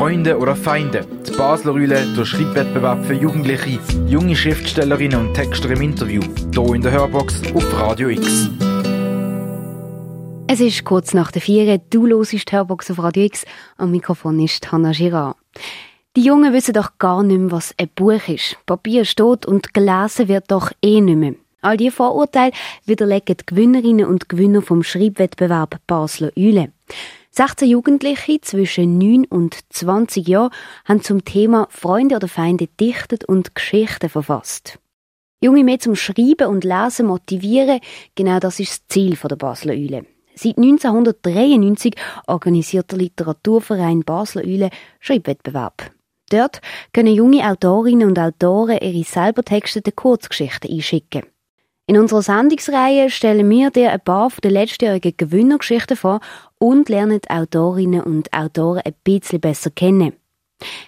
Freunde oder Feinde? Die Basler Rühle, der Schreibwettbewerb für Jugendliche, junge Schriftstellerinnen und Texter im Interview. Hier in der Hörbox auf Radio X. Es ist kurz nach der Vier. Du hörst die Hörbox auf Radio X. Am Mikrofon ist Hanna Girard. Die Jungen wissen doch gar nicht mehr, was ein Buch ist. Papier steht und gelesen wird doch eh nicht mehr. All diese Vorurteile widerlegen die Gewinnerinnen und Gewinner vom Schreibwettbewerb Basler Eule. 16 Jugendliche zwischen 9 und 20 Jahren haben zum Thema Freunde oder Feinde dichtet und Geschichten verfasst. Junge mehr zum Schreiben und Lesen motivieren, genau das ist das Ziel der Basler Eule. Seit 1993 organisiert der Literaturverein Basler Eule Schreibwettbewerb. Dort können junge Autorinnen und Autoren ihre selber texteten Kurzgeschichten einschicken. In unserer Sendungsreihe stellen wir dir ein paar der letztjährigen Gewinnergeschichten vor und lernen Autorinnen und Autoren ein bisschen besser kennen.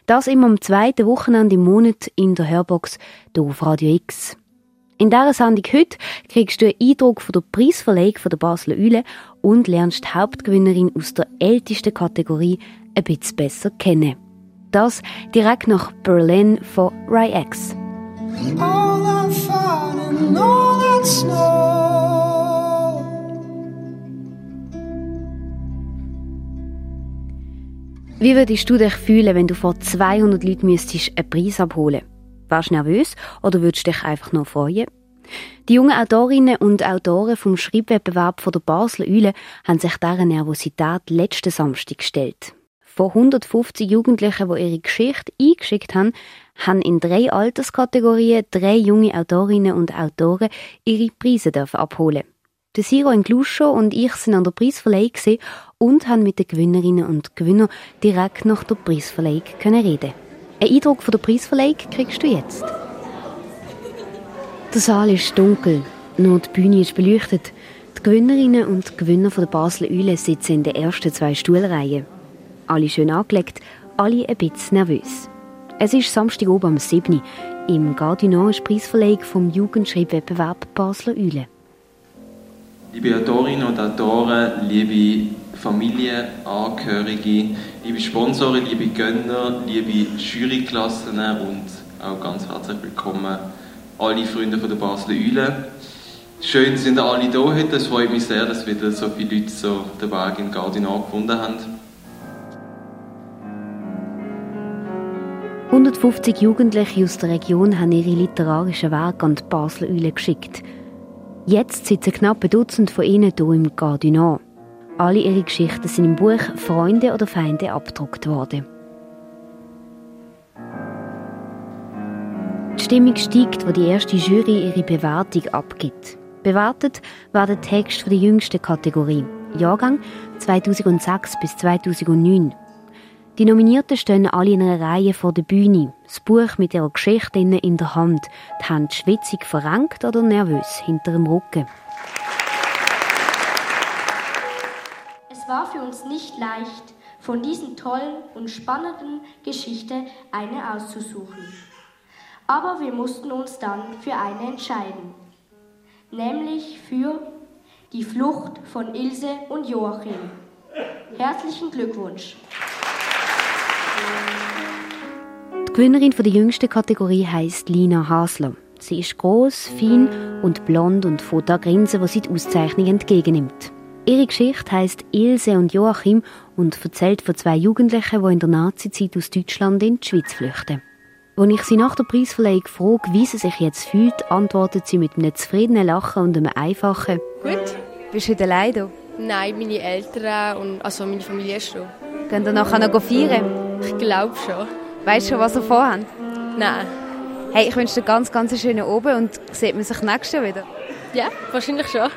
Das immer am zweiten Wochenende im Monat in der Hörbox hier auf Radio X. In dieser Sendung heute kriegst du einen Eindruck von der Preisverlegung von der Basler Eule und lernst die Hauptgewinnerin aus der ältesten Kategorie ein bisschen besser kennen. Das direkt nach Berlin von that fun and snow. Wie würdest du dich fühlen, wenn du vor 200 Leuten müsstest einen Preis abholen? Wärst du nervös oder würdest du dich einfach nur freuen? Die jungen Autorinnen und Autoren vom Schreibwettbewerb von der Basler Eule haben sich dieser Nervosität letzten Samstag gestellt. Von 150 Jugendlichen, die ihre Geschichte eingeschickt haben, haben in drei Alterskategorien drei junge Autorinnen und Autoren ihre Preise dürfen abholen. Der Siro Ingluscio und ich sind an der Preisverleihung und haben mit den Gewinnerinnen und Gewinnern direkt nach der Preisverleihung reden. Ein Eindruck von der Preisverleihung kriegst du jetzt. Der Saal ist dunkel, nur die Bühne ist beleuchtet. Die Gewinnerinnen und Gewinner von der Basler Eule sitzen in den ersten zwei Stuhlreihen. Alle schön angelegt, alle ein bisschen nervös. Es ist Samstag oben am 7. Im Gardinor ist Preisverleihung vom Jugendschreibwettbewerb Basler Eule. Liebe Autorinnen und Autoren, liebe Familienangehörige, liebe Sponsoren, liebe Gönner, liebe Juryklassen und auch ganz herzlich willkommen alle Freunde von der Basler Eule. Schön sind alle da heute. Es freut mich sehr, dass wieder so viele Leute so den Weg in Gardinal gefunden haben. 150 Jugendliche aus der Region haben ihre literarischen Werke an die Basler Eule geschickt. Jetzt sitzen knapp ein Dutzend von ihnen hier im Gardinal. Alle ihre Geschichten sind im Buch Freunde oder Feinde abgedruckt worden. Die Stimmung steigt, wo die erste Jury ihre Bewertung abgibt. Bewertet wird der Text der jüngsten Kategorie, Jahrgang 2006 bis 2009. Die Nominierten stehen alle in einer Reihe vor der Bühne, das Buch mit ihrer Geschichte in der Hand, die Hand schwitzig verrenkt oder nervös hinter dem Rücken. Es war für uns nicht leicht, von diesen tollen und spannenden Geschichten eine auszusuchen. Aber wir mussten uns dann für eine entscheiden, nämlich für die Flucht von Ilse und Joachim. Herzlichen Glückwunsch! Die Gewinnerin der jüngsten Kategorie heißt Lina Hasler. Sie ist groß, fein und blond und von da Grinsen, was sie die Auszeichnung entgegennimmt. Ihre Geschichte heißt Ilse und Joachim und erzählt von zwei Jugendlichen, die in der Nazizeit aus Deutschland in die Schweiz flüchten. Als ich sie nach der Preisverleihung frage, wie sie sich jetzt fühlt, antwortet sie mit einem zufriedenen Lachen und einem einfachen Gut. Bist du heute allein da? Nein, meine Eltern und also meine Familie ist schon. Gehen ihr nachher noch feiern? Ich glaube schon. Weißt du schon, was ihr vorhabt? Nein. Hey, ich wünsche dir ganz, ganz schönen Abend und sieht man sich nächstes Jahr wieder? Ja, wahrscheinlich schon.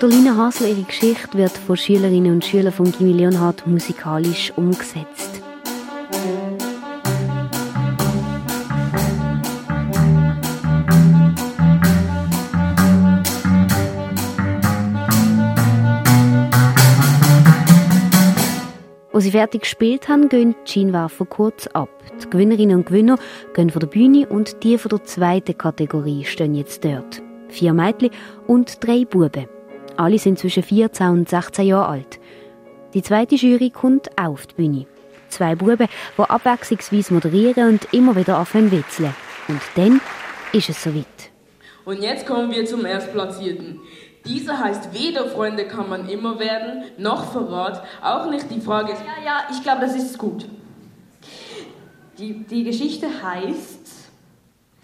Dolina Hasler, ihre Geschichte wird von Schülerinnen und Schülern vom Gimmi Leonhard musikalisch umgesetzt. Als sie fertig gespielt haben, gehen die Scheinwerfer kurz ab. Die Gewinnerinnen und Gewinner gehen von der Bühne und die von der zweiten Kategorie stehen jetzt dort. Vier Mädchen und drei Buben. Alle sind zwischen 14 und 16 Jahren alt. Die zweite Jury kommt auch auf die Bühne. Zwei Buben, die abwechslungsweise moderieren und immer wieder anfangen witzeln. Und dann ist es soweit. Und jetzt kommen wir zum Erstplatzierten. Dieser heißt weder Freunde kann man immer werden, noch Verrat, auch nicht die Frage. Ja, ja, ich glaube, das ist gut. Die, die Geschichte heißt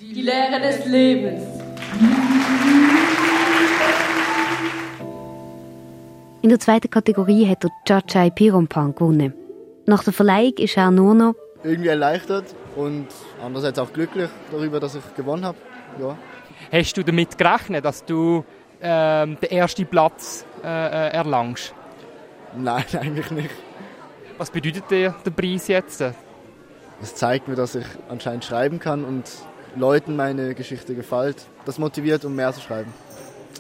Die, die Lehre des Lebens. In der zweiten Kategorie hat der Chachai Pirompan gewonnen. Nach der Verleihung ist er nur noch irgendwie erleichtert und andererseits auch glücklich darüber, dass ich gewonnen habe. Ja. Hast du damit gerechnet, dass du ähm, den ersten Platz äh, äh erlangst? Nein, eigentlich nicht. Was bedeutet dir der Preis jetzt? Es zeigt mir, dass ich anscheinend schreiben kann und Leuten meine Geschichte gefällt. Das motiviert, um mehr zu schreiben.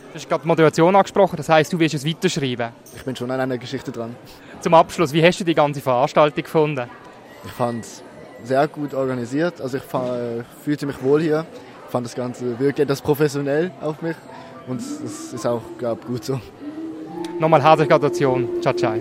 Du hast gerade Motivation angesprochen, das heißt, du willst es weiterschreiben. Ich bin schon an einer Geschichte dran. Zum Abschluss, wie hast du die ganze Veranstaltung gefunden? Ich fand es sehr gut organisiert. Also ich fühlte mich wohl hier. Ich fand das Ganze wirklich etwas professionell auf mich. Und es ist auch, glaube gut so. Nochmal herzliche Gratulation. Ciao, ciao.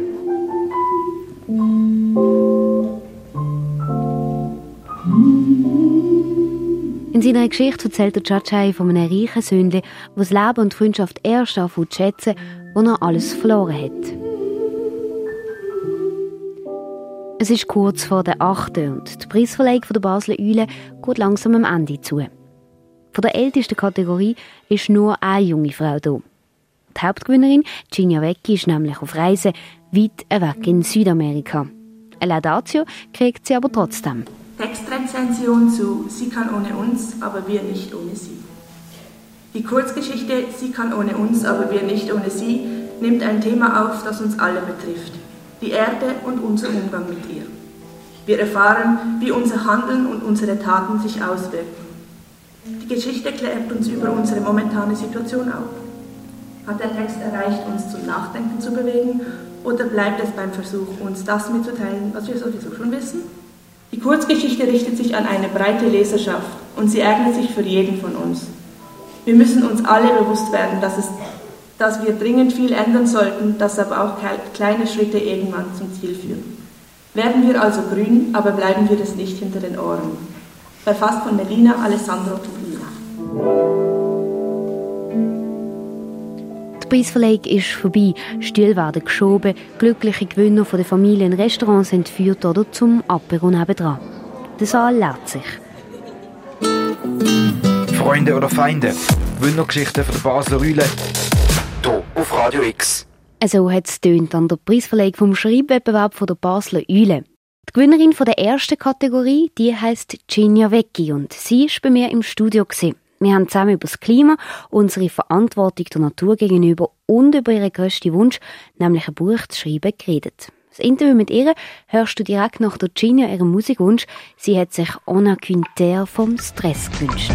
In seiner Geschichte erzählt der Chachai von einem reichen Sündli, der das Leben und die Freundschaft erst anfängt zu schätzen, wo er alles verloren hat. Es ist kurz vor der 8. und die Preisverleihung der Basler Eule geht langsam am Ende zu. Von der ältesten Kategorie ist nur eine junge Frau da. Die Hauptgewinnerin, Ginia Vecchi, ist nämlich auf Reise weit weg in Südamerika. Eine Laudatio kriegt sie aber trotzdem. Textrezension zu Sie kann ohne uns, aber wir nicht ohne sie. Die Kurzgeschichte Sie kann ohne uns, aber wir nicht ohne sie nimmt ein Thema auf, das uns alle betrifft. Die Erde und unser Umgang mit ihr. Wir erfahren, wie unser Handeln und unsere Taten sich auswirken. Die Geschichte klärt uns über unsere momentane Situation auf. Hat der Text erreicht, uns zum Nachdenken zu bewegen, oder bleibt es beim Versuch, uns das mitzuteilen, was wir sowieso schon wissen? Die Kurzgeschichte richtet sich an eine breite Leserschaft und sie eignet sich für jeden von uns. Wir müssen uns alle bewusst werden, dass, es, dass wir dringend viel ändern sollten, dass aber auch kleine Schritte irgendwann zum Ziel führen. Werden wir also grün, aber bleiben wir es nicht hinter den Ohren. Verfasst von Melina Alessandro Tublina. Die Preisverleihung ist vorbei, Stühle werden geschoben, glückliche Gewinner von den Familien Restaurants entführt oder zum Apero nebendran. Der Saal lädt sich. Freunde oder Feinde, Gewinnergeschichten von der Basler Rühle, hier auf Radio X. So hat es an der Preisverleihung vom Schreibwettbewerb von der Basler Eule. Die Gewinnerin von der ersten Kategorie, die heißt Ginia Vecchi und sie war bei mir im Studio. Gewesen. Wir haben zusammen über das Klima, unsere Verantwortung der Natur gegenüber und über ihren grössten Wunsch, nämlich ein Buch zu schreiben, geredet. Das Interview mit ihr hörst du direkt nach der Gina ihrem Musikwunsch. Sie hat sich Ona Quinter vom Stress gewünscht.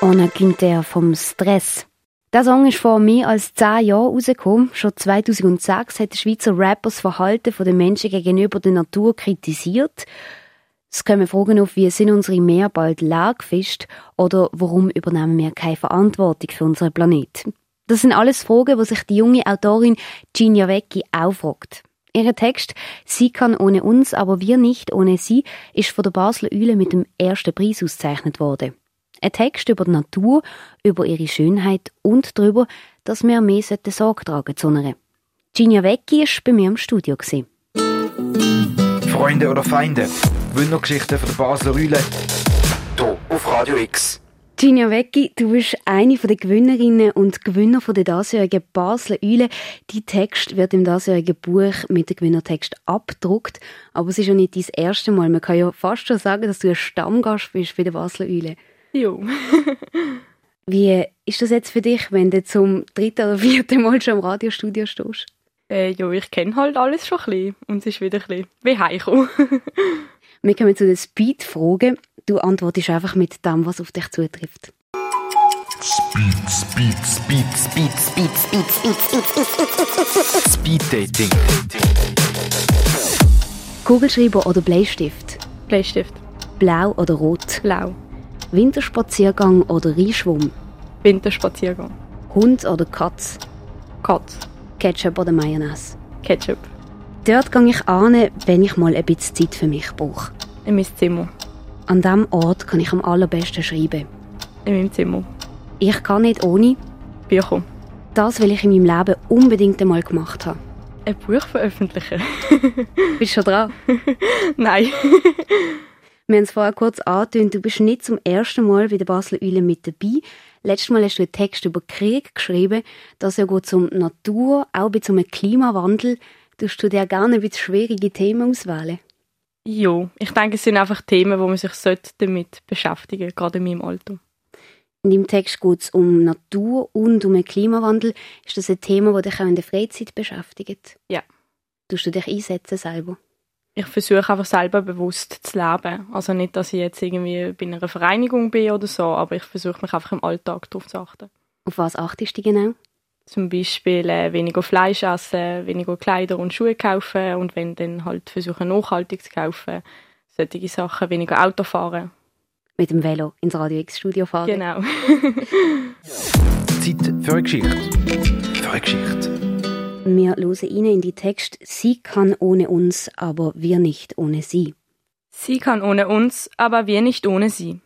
Ona Quinter vom Stress. Der Song ist vor mehr als zehn Jahren rausgekommen. Schon 2006 hat der Schweizer Rapper das Verhalten der Menschen gegenüber der Natur kritisiert. Es kommen Fragen auf, wie sind unsere Meer bald leer gefischt oder warum übernehmen wir keine Verantwortung für unseren Planeten? Das sind alles Fragen, die sich die junge Autorin Ginia Vecchi auch fragt. Ihr Text Sie kann ohne uns, aber wir nicht ohne sie ist von der Basler Eule mit dem ersten Preis ausgezeichnet worden. Ein Text über die Natur, über ihre Schönheit und darüber, dass wir mehr Sorge tragen sollten. Ginia Vecchi war bei mir im Studio. Freunde oder Feinde? Gewinnergeschichten von der Basler Rühle. Hier auf Radio X. Ginia Vecchi, du bist eine der Gewinnerinnen und Gewinner der diesjährigen Basler Eule. Dein Text wird im diesjährigen Buch mit dem Gewinnertext abgedruckt. Aber es ist ja nicht dein erstes Mal. Man kann ja fast schon sagen, dass du ein Stammgast bist bei der Basler Eule. Jo. Wie ist das jetzt für dich, wenn du zum dritten oder vierten Mal schon im Radiostudio stehst? Äh, ja, ich kenne halt alles schon ein bisschen. Und es ist wieder ein bisschen wie heimkommen. Wir kommen zu den Speed-Fragen. Du antwortest einfach mit dem, was auf dich zutrifft. Speed, Speed, Speed, Speed, Speed, Speed, Speed, Speed, Speed Dating. Kugelschreiber oder Bleistift? Bleistift. Blau oder rot? Blau. Winterspaziergang oder Reinschwumm? Winterspaziergang. Hund oder Katz? Katz. Ketchup oder Mayonnaise? Ketchup. Dort gehe ich an, wenn ich mal ein bisschen Zeit für mich brauche. In mein Zimmer. An diesem Ort kann ich am allerbesten schreiben. In meinem Zimmer. Ich kann nicht ohne Bücher. Das will ich in meinem Leben unbedingt einmal gemacht haben. Ein Buch veröffentlichen. Bist du schon dran? Nein. Wir haben es vorher kurz angetönt, du bist nicht zum ersten Mal bei der Basler Eule mit dabei. Letztes Mal hast du einen Text über Krieg geschrieben. Das ja gut zum Natur, auch bei zum Klimawandel. Du dir gerne ein bisschen schwierige Themen auswählen? Ja, ich denke, es sind einfach Themen, wo man sich damit beschäftigen sollte, gerade in meinem Alter. In deinem Text geht es um Natur und um den Klimawandel. Ist das ein Thema, das dich auch in der Freizeit beschäftigt? Ja. Tust du dich einsetzen selber? Ich versuche einfach selber bewusst zu leben. Also nicht, dass ich jetzt irgendwie bei einer Vereinigung bin oder so, aber ich versuche mich einfach im Alltag darauf zu achten. Auf was achtest du genau? Zum Beispiel äh, weniger Fleisch essen, weniger Kleider und Schuhe kaufen und wenn dann halt versuchen nachhaltig zu kaufen, solche Sachen, weniger Auto fahren mit dem Velo ins Radio X Studio fahren. Genau. Zeit für eine Geschichte. Für eine Geschichte. Wir hören Ihnen in die Text Sie kann ohne uns, aber wir nicht ohne sie. Sie kann ohne uns, aber wir nicht ohne sie.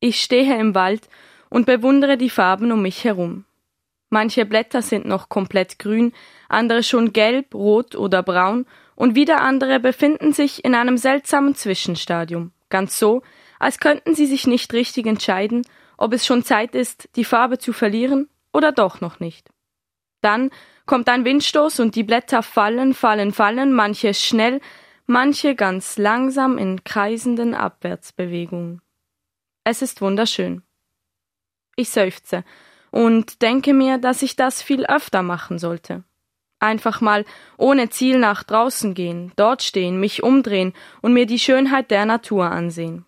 Ich stehe im Wald und bewundere die Farben um mich herum. Manche Blätter sind noch komplett grün, andere schon gelb, rot oder braun und wieder andere befinden sich in einem seltsamen Zwischenstadium, ganz so, als könnten sie sich nicht richtig entscheiden, ob es schon Zeit ist, die Farbe zu verlieren oder doch noch nicht. Dann kommt ein Windstoß und die Blätter fallen, fallen, fallen, manche schnell, manche ganz langsam in kreisenden Abwärtsbewegungen. Es ist wunderschön. Ich seufze und denke mir, dass ich das viel öfter machen sollte. Einfach mal ohne Ziel nach draußen gehen, dort stehen, mich umdrehen und mir die Schönheit der Natur ansehen.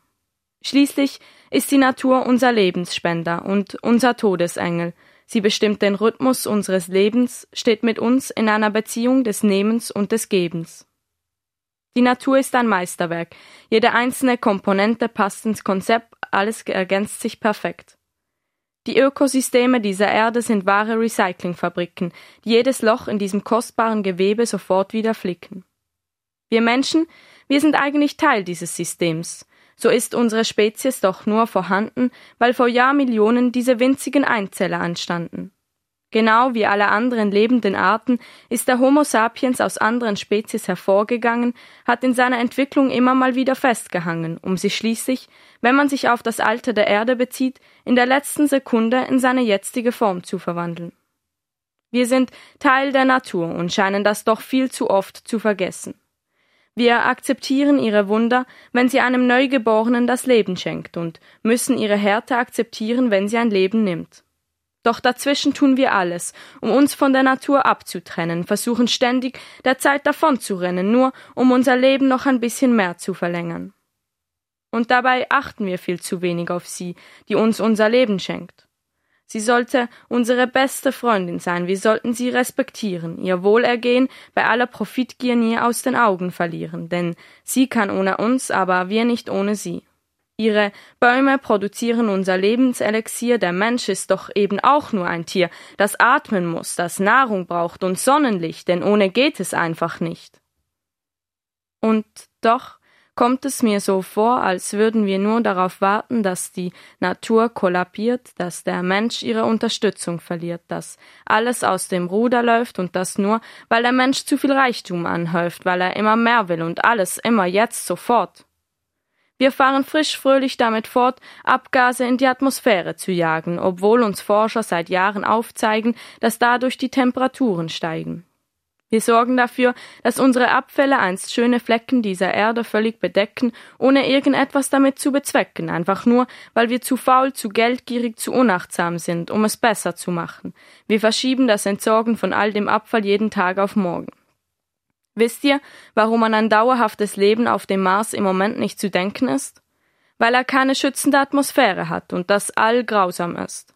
Schließlich ist die Natur unser Lebensspender und unser Todesengel. Sie bestimmt den Rhythmus unseres Lebens, steht mit uns in einer Beziehung des Nehmens und des Gebens. Die Natur ist ein Meisterwerk. Jede einzelne Komponente passt ins Konzept, alles ergänzt sich perfekt. Die Ökosysteme dieser Erde sind wahre Recyclingfabriken, die jedes Loch in diesem kostbaren Gewebe sofort wieder flicken. Wir Menschen, wir sind eigentlich Teil dieses Systems so ist unsere Spezies doch nur vorhanden, weil vor Jahrmillionen diese winzigen Einzeller anstanden. Genau wie alle anderen lebenden Arten ist der Homo sapiens aus anderen Spezies hervorgegangen, hat in seiner Entwicklung immer mal wieder festgehangen, um sich schließlich, wenn man sich auf das Alter der Erde bezieht, in der letzten Sekunde in seine jetzige Form zu verwandeln. Wir sind Teil der Natur und scheinen das doch viel zu oft zu vergessen. Wir akzeptieren ihre Wunder, wenn sie einem Neugeborenen das Leben schenkt und müssen ihre Härte akzeptieren, wenn sie ein Leben nimmt. Doch dazwischen tun wir alles, um uns von der Natur abzutrennen, versuchen ständig der Zeit davonzurennen, nur um unser Leben noch ein bisschen mehr zu verlängern. Und dabei achten wir viel zu wenig auf sie, die uns unser Leben schenkt. Sie sollte unsere beste Freundin sein, wir sollten sie respektieren, ihr Wohlergehen bei aller Profitgier nie aus den Augen verlieren, denn sie kann ohne uns, aber wir nicht ohne sie. Ihre Bäume produzieren unser Lebenselixier, der Mensch ist doch eben auch nur ein Tier, das atmen muss, das Nahrung braucht und Sonnenlicht, denn ohne geht es einfach nicht. Und doch kommt es mir so vor, als würden wir nur darauf warten, dass die Natur kollabiert, dass der Mensch ihre Unterstützung verliert, dass alles aus dem Ruder läuft und das nur, weil der Mensch zu viel Reichtum anhäuft, weil er immer mehr will und alles immer jetzt sofort. Wir fahren frisch fröhlich damit fort, Abgase in die Atmosphäre zu jagen, obwohl uns Forscher seit Jahren aufzeigen, dass dadurch die Temperaturen steigen. Wir sorgen dafür, dass unsere Abfälle einst schöne Flecken dieser Erde völlig bedecken, ohne irgendetwas damit zu bezwecken, einfach nur, weil wir zu faul, zu geldgierig, zu unachtsam sind, um es besser zu machen. Wir verschieben das Entsorgen von all dem Abfall jeden Tag auf morgen. Wisst ihr, warum an ein dauerhaftes Leben auf dem Mars im Moment nicht zu denken ist? Weil er keine schützende Atmosphäre hat und das all grausam ist.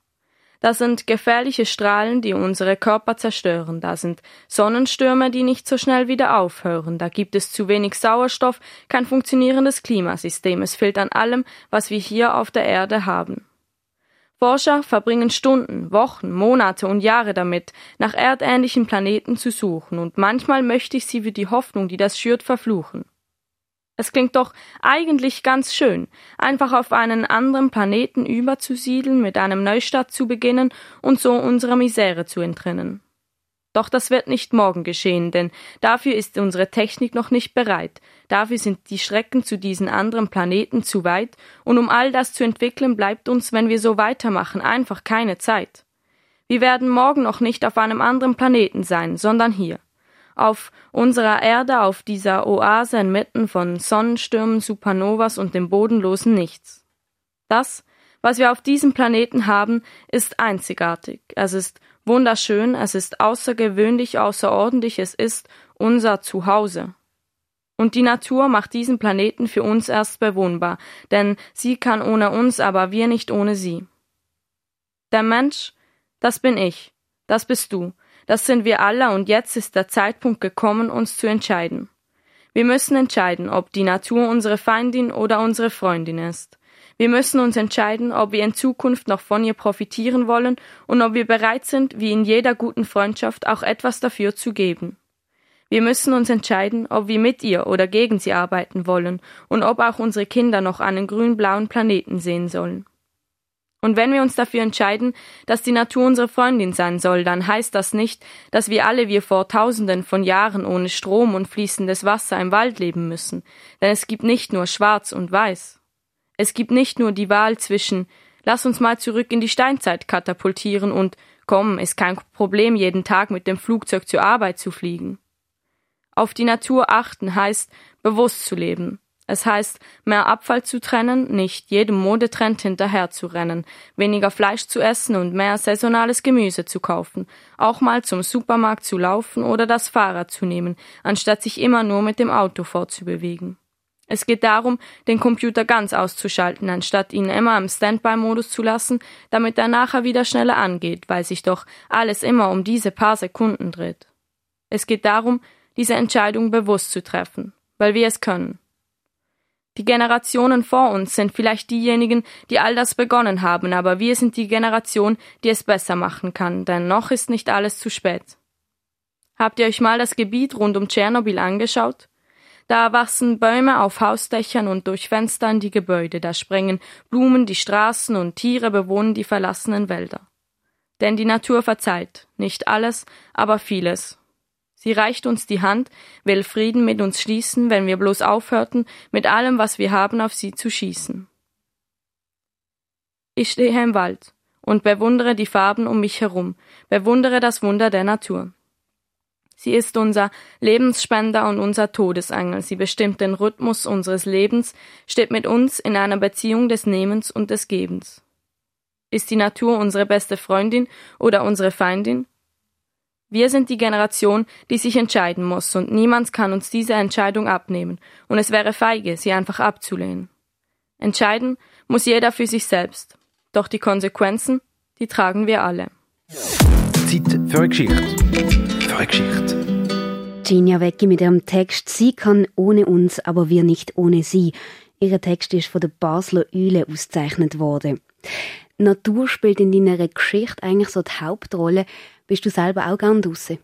Da sind gefährliche Strahlen, die unsere Körper zerstören. Da sind Sonnenstürme, die nicht so schnell wieder aufhören. Da gibt es zu wenig Sauerstoff, kein funktionierendes Klimasystem. Es fehlt an allem, was wir hier auf der Erde haben. Forscher verbringen Stunden, Wochen, Monate und Jahre damit, nach erdähnlichen Planeten zu suchen, und manchmal möchte ich sie für die Hoffnung, die das schürt, verfluchen. Es klingt doch eigentlich ganz schön, einfach auf einen anderen Planeten überzusiedeln, mit einem Neustart zu beginnen und so unserer Misere zu entrinnen. Doch das wird nicht morgen geschehen, denn dafür ist unsere Technik noch nicht bereit, dafür sind die Strecken zu diesen anderen Planeten zu weit, und um all das zu entwickeln, bleibt uns, wenn wir so weitermachen, einfach keine Zeit. Wir werden morgen noch nicht auf einem anderen Planeten sein, sondern hier. Auf unserer Erde, auf dieser Oase inmitten von Sonnenstürmen, Supernovas und dem bodenlosen Nichts. Das, was wir auf diesem Planeten haben, ist einzigartig. Es ist wunderschön, es ist außergewöhnlich, außerordentlich, es ist unser Zuhause. Und die Natur macht diesen Planeten für uns erst bewohnbar, denn sie kann ohne uns, aber wir nicht ohne sie. Der Mensch, das bin ich, das bist du, das sind wir alle und jetzt ist der Zeitpunkt gekommen, uns zu entscheiden. Wir müssen entscheiden, ob die Natur unsere Feindin oder unsere Freundin ist. Wir müssen uns entscheiden, ob wir in Zukunft noch von ihr profitieren wollen und ob wir bereit sind, wie in jeder guten Freundschaft auch etwas dafür zu geben. Wir müssen uns entscheiden, ob wir mit ihr oder gegen sie arbeiten wollen und ob auch unsere Kinder noch einen grün-blauen Planeten sehen sollen. Und wenn wir uns dafür entscheiden, dass die Natur unsere Freundin sein soll, dann heißt das nicht, dass wir alle wie vor tausenden von Jahren ohne Strom und fließendes Wasser im Wald leben müssen, denn es gibt nicht nur schwarz und weiß. Es gibt nicht nur die Wahl zwischen lass uns mal zurück in die Steinzeit katapultieren und komm, ist kein Problem, jeden Tag mit dem Flugzeug zur Arbeit zu fliegen. Auf die Natur achten heißt, bewusst zu leben. Es heißt, mehr Abfall zu trennen, nicht jedem Modetrend hinterher zu rennen, weniger Fleisch zu essen und mehr saisonales Gemüse zu kaufen, auch mal zum Supermarkt zu laufen oder das Fahrrad zu nehmen, anstatt sich immer nur mit dem Auto fortzubewegen. Es geht darum, den Computer ganz auszuschalten, anstatt ihn immer im Standby-Modus zu lassen, damit er nachher wieder schneller angeht, weil sich doch alles immer um diese paar Sekunden dreht. Es geht darum, diese Entscheidung bewusst zu treffen, weil wir es können. Die Generationen vor uns sind vielleicht diejenigen, die all das begonnen haben, aber wir sind die Generation, die es besser machen kann, denn noch ist nicht alles zu spät. Habt ihr euch mal das Gebiet rund um Tschernobyl angeschaut? Da wachsen Bäume auf Hausdächern und durch Fenster in die Gebäude, da sprengen Blumen die Straßen und Tiere bewohnen die verlassenen Wälder. Denn die Natur verzeiht, nicht alles, aber vieles. Sie reicht uns die Hand, will Frieden mit uns schließen, wenn wir bloß aufhörten, mit allem, was wir haben, auf sie zu schießen. Ich stehe im Wald und bewundere die Farben um mich herum, bewundere das Wunder der Natur. Sie ist unser Lebensspender und unser Todesengel. Sie bestimmt den Rhythmus unseres Lebens, steht mit uns in einer Beziehung des Nehmens und des Gebens. Ist die Natur unsere beste Freundin oder unsere Feindin? Wir sind die Generation, die sich entscheiden muss, und niemand kann uns diese Entscheidung abnehmen, und es wäre feige, sie einfach abzulehnen. Entscheiden muss jeder für sich selbst. Doch die Konsequenzen, die tragen wir alle. Zeit für eine Geschichte wahre Geschichte. Genia Wecki mit ihrem Text Sie kann ohne uns, aber wir nicht ohne sie. Ihr Text ist von der Basler Eule ausgezeichnet worden. Natur spielt in deiner Geschichte eigentlich so die Hauptrolle. Bist du selber auch gern draußen?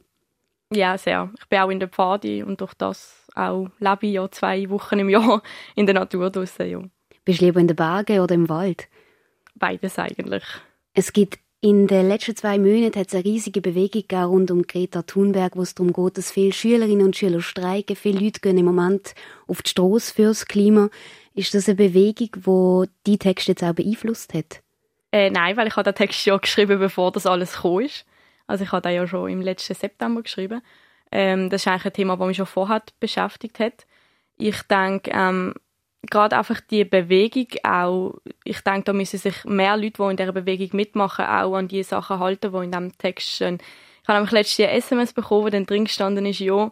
Ja, sehr. Ich bin auch in der Pfadi und durch das auch lebe ich ja zwei Wochen im Jahr in der Natur draußen. Ja. Bist du lieber in den Bergen oder im Wald? Beides eigentlich. Es gibt in den letzten zwei Monaten hat es eine riesige Bewegung rund um Greta Thunberg, wo es darum geht, dass viele Schülerinnen und Schüler streiken. Viele Leute gehen im Moment auf die Straße fürs Klima. Ist das eine Bewegung, die die Text jetzt auch beeinflusst hat? Äh, nein, weil ich habe den Text ja geschrieben, bevor das alles gekommen ist. Also ich habe den ja schon im letzten September geschrieben. Ähm, das ist eigentlich ein Thema, das mich schon vorher beschäftigt hat. Ich denke, ähm, gerade einfach die Bewegung auch, ich denke, da müssen sich mehr Leute, die in dieser Bewegung mitmachen, auch an die Sachen halten, die in diesem Text stehen. Ich habe nämlich letztes Jahr SMS bekommen, wo dann drin gestanden ist, ja,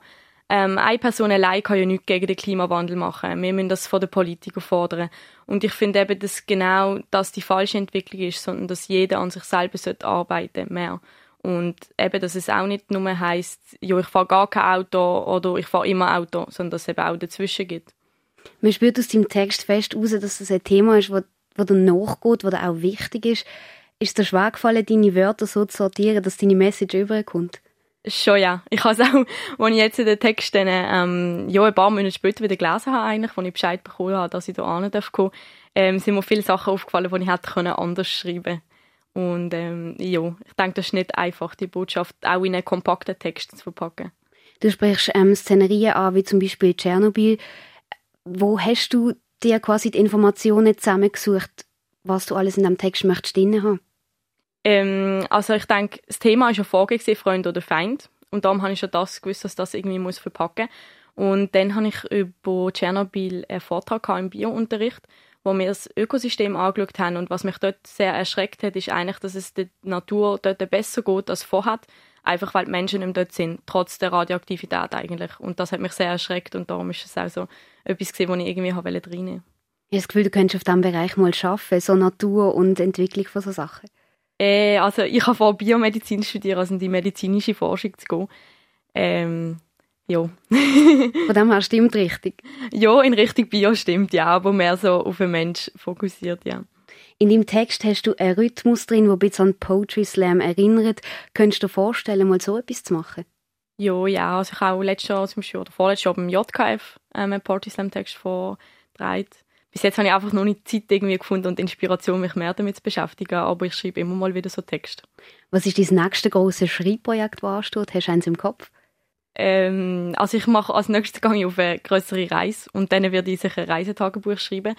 ähm, eine Person allein kann ja nichts gegen den Klimawandel machen. Wir müssen das von den Politikern fordern. Und ich finde eben, dass genau das die falsche Entwicklung ist, sondern dass jeder an sich selber sollte arbeiten mehr. Und eben, dass es auch nicht nur heisst, ja, ich fahre gar kein Auto oder ich fahre immer Auto, sondern dass es eben auch dazwischen gibt. Man spürt aus deinem Text fest raus, dass das ein Thema ist, das, dir nachgeht, das dir auch wichtig ist. Ist es dir schwer gefallen, deine Wörter so zu sortieren, dass deine Message überkommt? Schon ja. Ich habe es auch, als ich jetzt in den Texten ähm, ja, ein paar Monate später wieder gelesen habe, eigentlich, als ich Bescheid bekommen habe, dass ich da kommen darf, ähm, sind mir viele Sachen aufgefallen, die ich hätte anders schreiben Und ähm, ja, ich denke, das ist nicht einfach, die Botschaft auch in einen kompakten Text zu verpacken. Du sprichst ähm, Szenerien an, wie zum Beispiel Tschernobyl. Wo hast du dir quasi die Informationen zusammengesucht, was du alles in dem Text möchtest drin haben? Ähm, also ich denke, das Thema ist ja vorgegeben, Freund oder Feind. Und darum habe ich schon das gewusst, dass das irgendwie muss verpacken Und dann habe ich über Tschernobyl einen Vortrag im Biounterricht, wo wir das Ökosystem angeschaut haben. Und was mich dort sehr erschreckt hat, ist eigentlich, dass es der Natur dort besser geht als vorher. Einfach weil die Menschen nicht mehr dort sind, trotz der Radioaktivität eigentlich. Und das hat mich sehr erschreckt und darum ist es auch so etwas gesehen, was ich irgendwie reinnehmen wollte. Ich habe das Gefühl, du könntest auf diesem Bereich mal arbeiten, so Natur und Entwicklung von so Sachen. Äh, also ich habe vor Biomedizin studiert, also in die medizinische Forschung zu gehen. Ähm, ja. Von dem her stimmt richtig. Ja, in Richtung Bio stimmt, ja, aber mehr so auf den Mensch fokussiert, ja. In deinem Text hast du einen Rhythmus drin, der ein bisschen an Poetry Slam erinnert. Könntest du dir vorstellen, mal so etwas zu machen? Ja, ja. Also ich habe auch letztes Jahr, zum Beispiel, oder vorletztes Jahr beim JKF ähm, einen Poetry Slam Text vorgetragen. Bis jetzt habe ich einfach noch nicht Zeit irgendwie gefunden und Inspiration, mich mehr damit zu beschäftigen, aber ich schreibe immer mal wieder so Text. Was ist dein nächstes grosses Schreibprojekt, das ansteht? Hast du eins im Kopf? Ähm, also ich mache als nächstes gehe ich auf eine größere Reise und dann werde ich sicher ein Reisetagebuch schreiben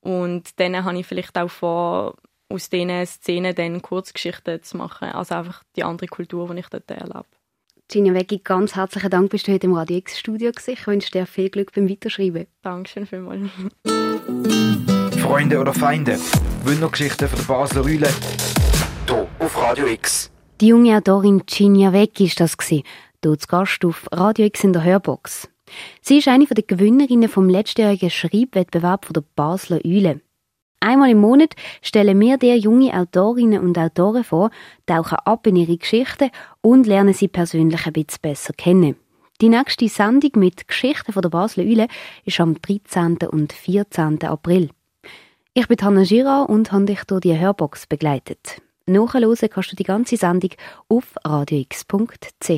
und dann habe ich vielleicht auch vor, aus diesen Szenen dann Kurzgeschichten zu machen, also einfach die andere Kultur, die ich dort erlebe. Gina Weggi, ganz herzlichen Dank, bist du heute im Radio X Studio Ich wünsche dir viel Glück beim Weiterschreiben. Dankeschön vielmals. Freunde oder Feinde, Wundergeschichten von der Basler Rühle, hier auf Radio X. Die junge Autorin Gina Weggi ist das hier zu Gast auf Radio X in der Hörbox. Sie ist eine der Gewinnerinnen vom letztjährigen Schreibwettbewerb der Basler Eule. Einmal im Monat stellen wir dir junge Autorinnen und Autoren vor, tauchen ab in ihre Geschichten und lernen sie persönlich ein bisschen besser kennen. Die nächste Sendung mit Geschichten von der Basler Eule ist am 13. und 14. April. Ich bin Hanna Girard und habe dich durch die Hörbox begleitet. Nachhören kannst du die ganze Sendung auf radiox.ch.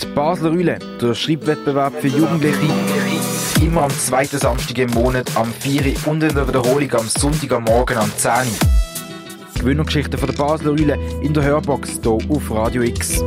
Die Basler Eule, der Schreibwettbewerb für Jugendliche immer am zweiten Samstag im Monat am 4 Uhr und in der Wiederholung am Sonntag am Morgen am 10 Uhr. Gewinnergeschichten von der Basler Eule in der Hörbox hier auf Radio X.